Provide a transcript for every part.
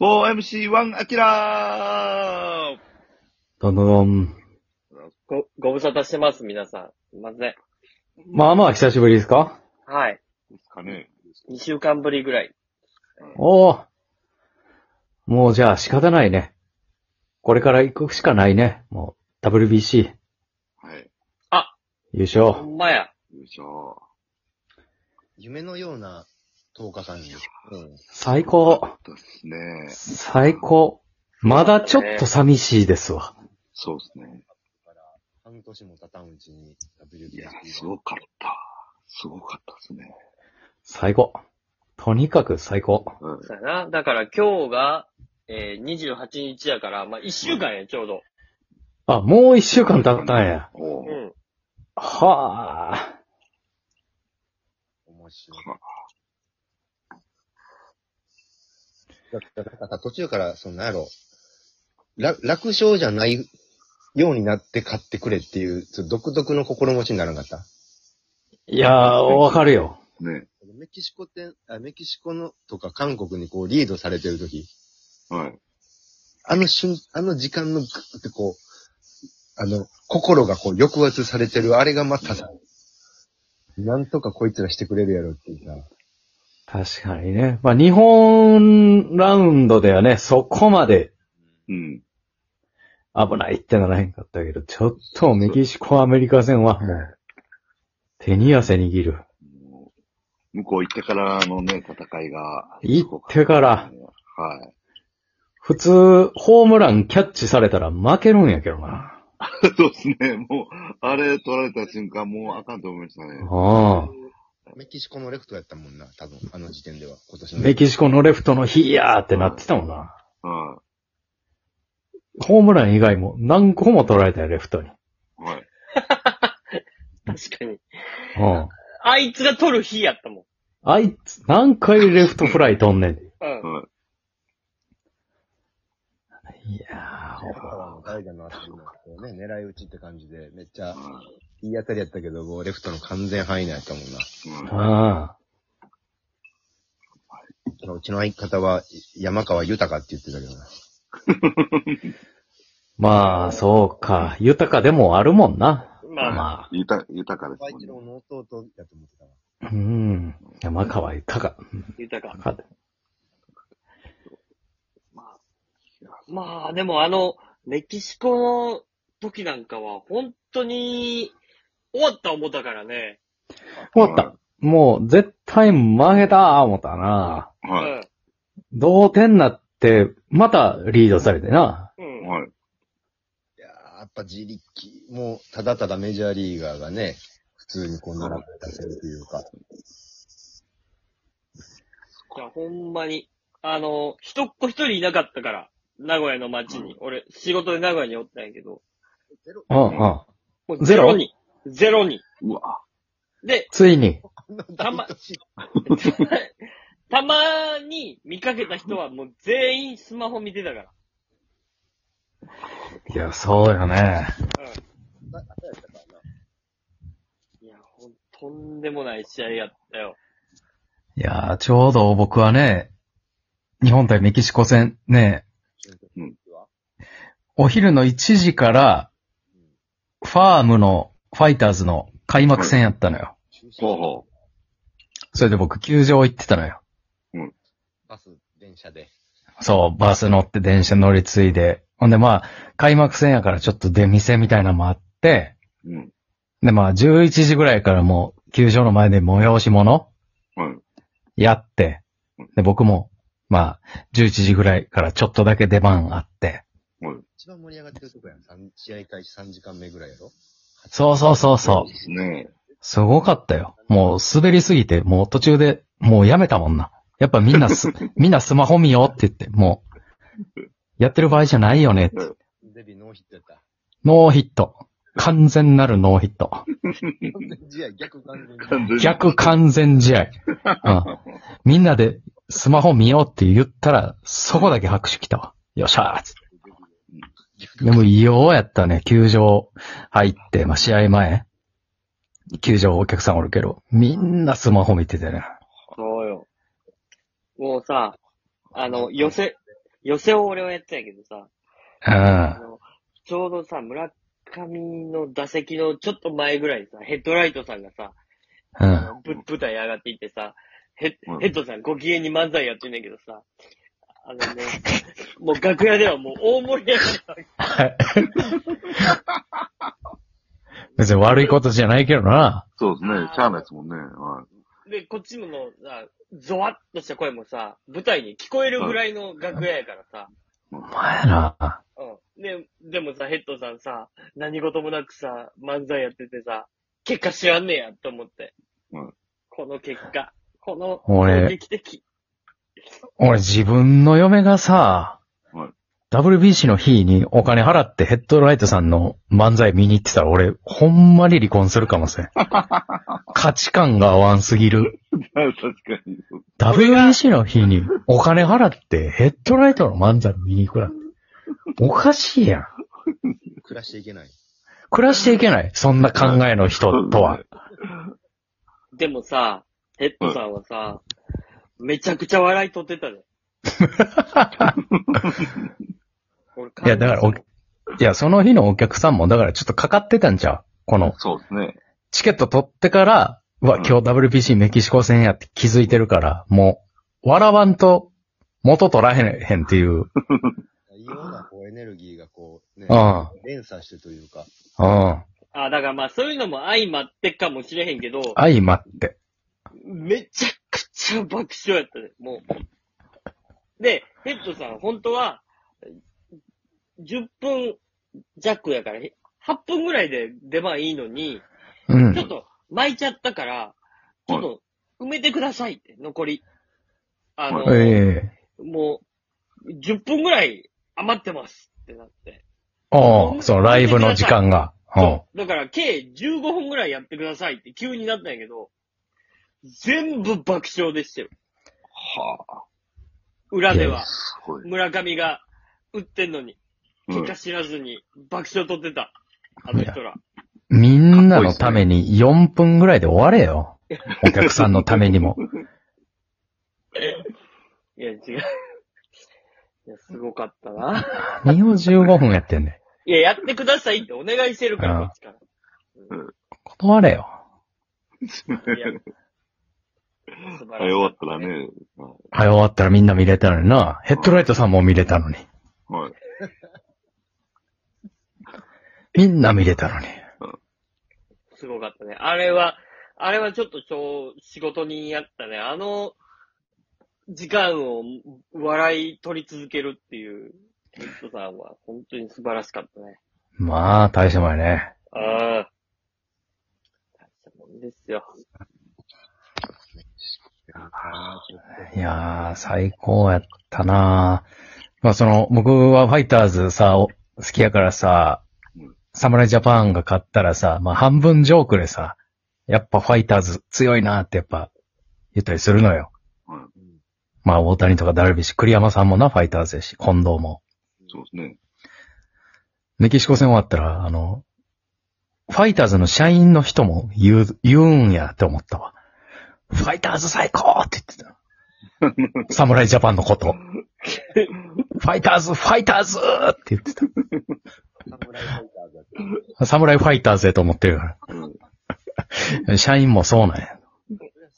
4MC1 アキラーどんどんどん。ご、ご無沙汰してます、皆さん。すいません。まあまあ久しぶりですか？はい。ですかね。2週間ぶりぐらい。おお。もうじゃあ仕方ないね。これから行くしかないね。もう WBC はい。優ほ勝。んまや。よいしょ。夢のような10日間に。うん。最高。そうですね。最高。まだちょっと寂しいですわ。そうですね。から半年も経たんうちにい WBC や、すごかった。すごかったですね。最高。とにかく最高。うん。そうやな。だから今日が、えー、28日やから、まあ、1週間や、ちょうど。あ、もう一週間経ったんや。おううん。はあ。面白い。だってなんかさ、途中から、そのなんやろ、ら楽勝じゃないようになって買ってくれっていう、ちょっと独特の心持ちにならなかった？いやー、わかるよ。ね。メキシコって、あメキシコのとか韓国にこうリードされてるとき、はい。あの瞬、あの時間のグッてこう、あの、心がこう抑圧されてる、あれがまたさ、なんとかこいつらしてくれるやろっていうさ、確かにね。まあ日本ラウンドではね、そこまでうん。危ないってならへんかったけど、ちょっとメキシコアメリカ戦はもう、手に汗握る。向こう行ってからのね、戦いが。行ってから。はい。普通、ホームランキャッチされたら負けるんやけどな。そうですね。もう、あれ取られた瞬間、もうあかんと思いましたね。あメキシコのレフトやったもんな、多分、あの時点では、今年あ。の。メキシコのレフトのヒーヤーってなってたもんな。はホームラン以外も何個も取られたよ、レフトに。い。はい。確かに。うん。あいつが取る日やったもあいつ、何回レフトフライ飛んねん。うん。はい。いや早川の代打のあたりのこうね、狙い撃ちって感じで、めっちゃはいいい当たりやったけど、もうレフトの完全範囲内やったもんな。ああ。うちの相方は山川豊って言ってたけどな。まあ、そうか。豊かでもあるもんな。まあまあ。豊豊かです小もんね。一郎の弟やと思ってたわ。あ。うん。山川豊か。豊か。か。まあ、でもあの、メキシコの時なんかは、本当に、終わった思ったからね。終わった。もう、絶対負けた思ったな。はい。同点なって、またリードされてな。うん。うん。はい。いやーやっぱ自力、もう、ただただメジャーリーガーがね、普通にこう並べ出せるというか。いや、ほんまに。あの、一っ子一人いなかったから、名古屋の街に。俺、仕事で名古屋におったんやけど。うんうん。もうゼロ？ゼロに。ゼロに。うわ。で、ついに。たま たまに見かけた人はもう全員スマホ見てたから。いや、そうよね。いや、ほん、とんでもない試合やったよ。いや、ちょうど僕はね、日本対メキシコ戦ね、お昼の1時から、ファームのファイターズの開幕戦やったのよ。ほうほそれで僕球場行ってたのよ。バス、電車で。そう、バス乗って電車乗り継いで。ほんでまあ、開幕戦やからちょっと出店みたいなのもあって、う。うん。でまあ、11時ぐらいからもう、球場の前で催し物はい。やって、で、僕も、まあ、11時ぐらいからちょっとだけ出番あって、はい。一番盛り上がってるとこやん。三試合開始3時間目ぐらいやろそうそうそうそうで。すね。すごかったよ。もう滑りすぎて、もう途中で、もうやめたもんな。やっぱみんなす、みんなスマホ見ようって言って、もう、やってる場合じゃないよねって。デビノーヒットやった。ノーヒット。完全なるノーヒット。完全試合逆完全完全に逆完全試合。うん。みんなでスマホ見ようって言ったら、そこだけ拍手来たわ。よっしゃーっつってでも異様やったね。球場入って、まあ、試合前。球場お客さんおるけど、みんなスマホ見ててね。そうよ。もうさ、あの、寄せ、寄せを俺はやってたんやけどさ、うん。ちょうどさ、村上の打席のちょっと前ぐらいにさ、ヘッドライトさんがさ、うん。舞台上がっていってさ、ヘうんッヘッドさんご機嫌に漫才やってんねんけどさ、あのね、もう楽屋ではもう大盛り上がりだ別に悪いことじゃないけどな。そうですね。しゃあないですもんね。はで、こっちものさ、ゾワッとした声もさ、舞台に聞こえるぐらいの楽屋やからさ、お前な。うん。で、でもさ、ヘッドさんさ、何事もなくさ、漫才やっててさ、結果知らんねやと思って。うんこの結果、この、俺衝撃的。俺自分の嫁がさ、はい WBC の日にお金払ってヘッドライトさんの漫才見に行ってたら俺、ほんまに離婚するかもしれん。価値観が合わんすぎる。い。確かに。WBC の日にお金払ってヘッドライトの漫才見に行くなんて。おかしいやん。暮らしていけない。暮らしていけない。そんな考えの人とは。でもさ、ヘッドさんはさ、めちゃくちゃ笑い取ってたで。俺いや、だからお、いや、その日のお客さんも、だからちょっとかかってたんちゃう？この、そうですね。チケット取ってから、うわ、うん今日 WBC メキシコ戦やって気づいてるから、もう、笑わんと元取らへんへんっていう。いろんなこうエネルギーがこう、ねうん、連鎖してというか、うん。あ、だからまあそういうのも相まってかもしれへんけど、相まって。めちゃくちゃ爆笑やったで、もう。で、ヘッドさん、本当は、10分弱やから、へ8分ぐらいで出番いいのに、うんちょっ。と巻いちゃったから、ちょっと埋めてくださいって、残り。あの、ええもう、10分ぐらい余ってますってなって。おうそのライブの時間が。だから、計15分ぐらいやってくださいって急になったんやけど、全部爆笑でしたよ。はあ。裏では。すごい。村上が打ってんのに、うん結果知らずに爆笑取ってた。あの人ら。みんなのために4分ぐらいで終われよ。お客さんのためにも。いや、違う。いや、すごかったな。何を15分やってんねん。いや、やってくださいってお願いしてるから、うんこっちから。断れよ。いや、素晴はい、らしい。終わったらね。はい、終わったらみんな見れたのにな。ヘッドライトさんも見れたのに。はい。みんな見れたのに。すごかったね。あれは、あれはちょっと超仕事人やったね。あの、時間を笑い取り続けるっていう、ヘッドさんは本当に素晴らしかったね。まあ、大したもんやね。ああ。大したもんですよ。いやー、最高やったなまあその、僕はファイターズさ、お好きやからさうん、サムライジャパンが勝ったらさ、まあ半分ジョークでさ、やっぱファイターズ強いなってやっぱ言ったりするのよ。うんまあ大谷とかダルビッシュ、栗山さんもな、ファイターズやし、近藤も。そうですね。メキシコ戦終わったら、あの、ファイターズの社員の人も言う、言うんやって思ったわ。ファイターズ最高って言ってた。サムライジャパンのこと。ファイターズ、ファイターズって言ってた。サムライファイターズだってサムライファイターズやと思ってるかうんら。社員もそうなんや。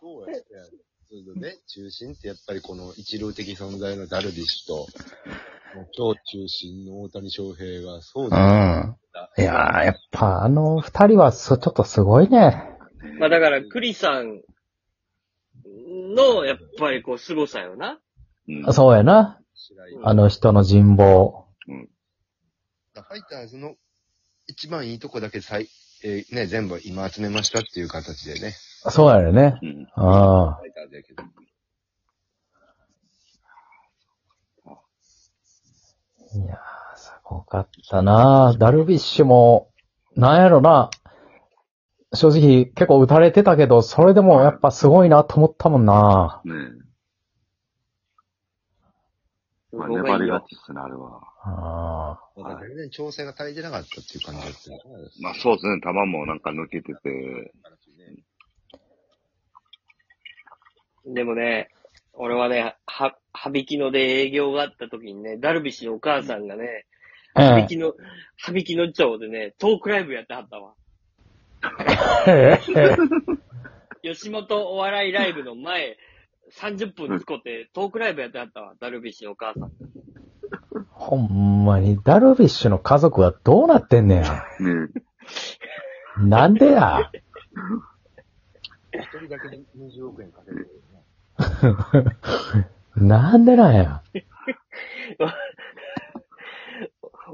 そうや。そうね、中心ってやっぱりこの一流的存在のダルビッシュと、もう超中心の大谷翔平がそううだん。いやー、やっぱあの二人はそちょっとすごいね。まあだから、クリさんの、やっぱりこう、凄さよな。うん。そうやな。あの人の人望。ファイターズの一番いいとこだけさい、えーね、全部今集めましたっていう形でね。そうやね。うん。ああ。ファイターズやけど。いやー、すごかったなダルビッシュも、なんやろな。正直結構打たれてたけど、それでもやっぱすごいなと思ったもんなねすえ。まあ、粘りがよ。ちっすね、あれは。あまだ全然調整が足りてなかったっていう感じだったよねまあ、そうですね。球もなんか抜けてて。でもね、俺はね、は、はびきので営業があった時にね、ダルビッシュのお母さんがね、うんはびきの、はびきの町でね、トークライブやってはったわ。吉本お笑いライブの前、30分使ってトークライブやってはったわ、ダルビッシュのお母さん。ほんまに、ダルビッシュの家族はどうなってんねや。ねなんでや。一人だけで20億円稼いでる。なんでなんや。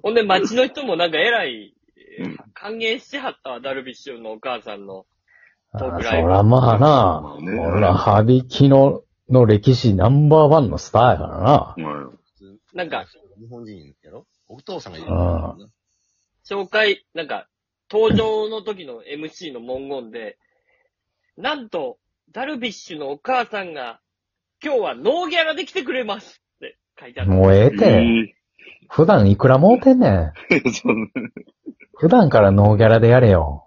ほんで街の人もなんか偉い、歓迎してはったわ、ダルビッシュのお母さんの。あトークライブそらまあなまあ、ねほら、はびきの、の歴史ナンバーワンのスターやからな。はい。普通なんか、日本人やろ？お父さんがいるあ紹介、なんか、登場の時の MC の文言で、なんと、ダルビッシュのお母さんが、今日はノーギャラで来てくれますって書いてあった。もうええて。え普段いくら儲てんねん。普段からノーギャラでやれよ。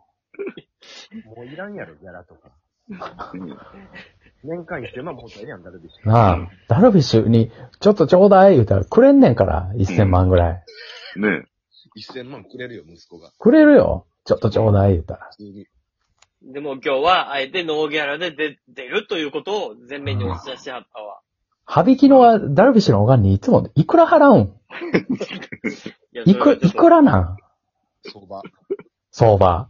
もういらんやろ、ギャラとか。年間1000万もったらええやん、ダルビッシュ。なあ、ダルビッシュに、ちょっとちょうだい言うたらくれんねんから、1000万ぐらい。ね1000万くれるよ、息子が。くれるよ。ちょっとちょうだい言うたら。普通に。でも今日は、あえてノーギャラで出出るということを前面に押し出してはったわ。はびきのは、ダルビッシュのおかんにいつもいくら払うん？いやいく、いくらなん？相場。相場。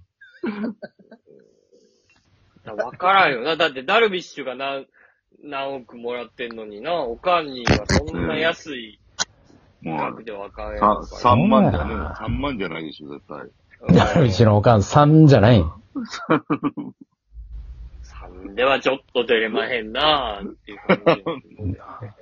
わからんよな。だってダルビッシュが何、何億もらってんのにな、おかんにはそんな安いもう、額でわかんやろさ3万じゃねそうや3万じゃないでしょ、絶対。ダルビッシュのおかん3じゃない ん。3ではちょっと出れまへんなっていう感じ。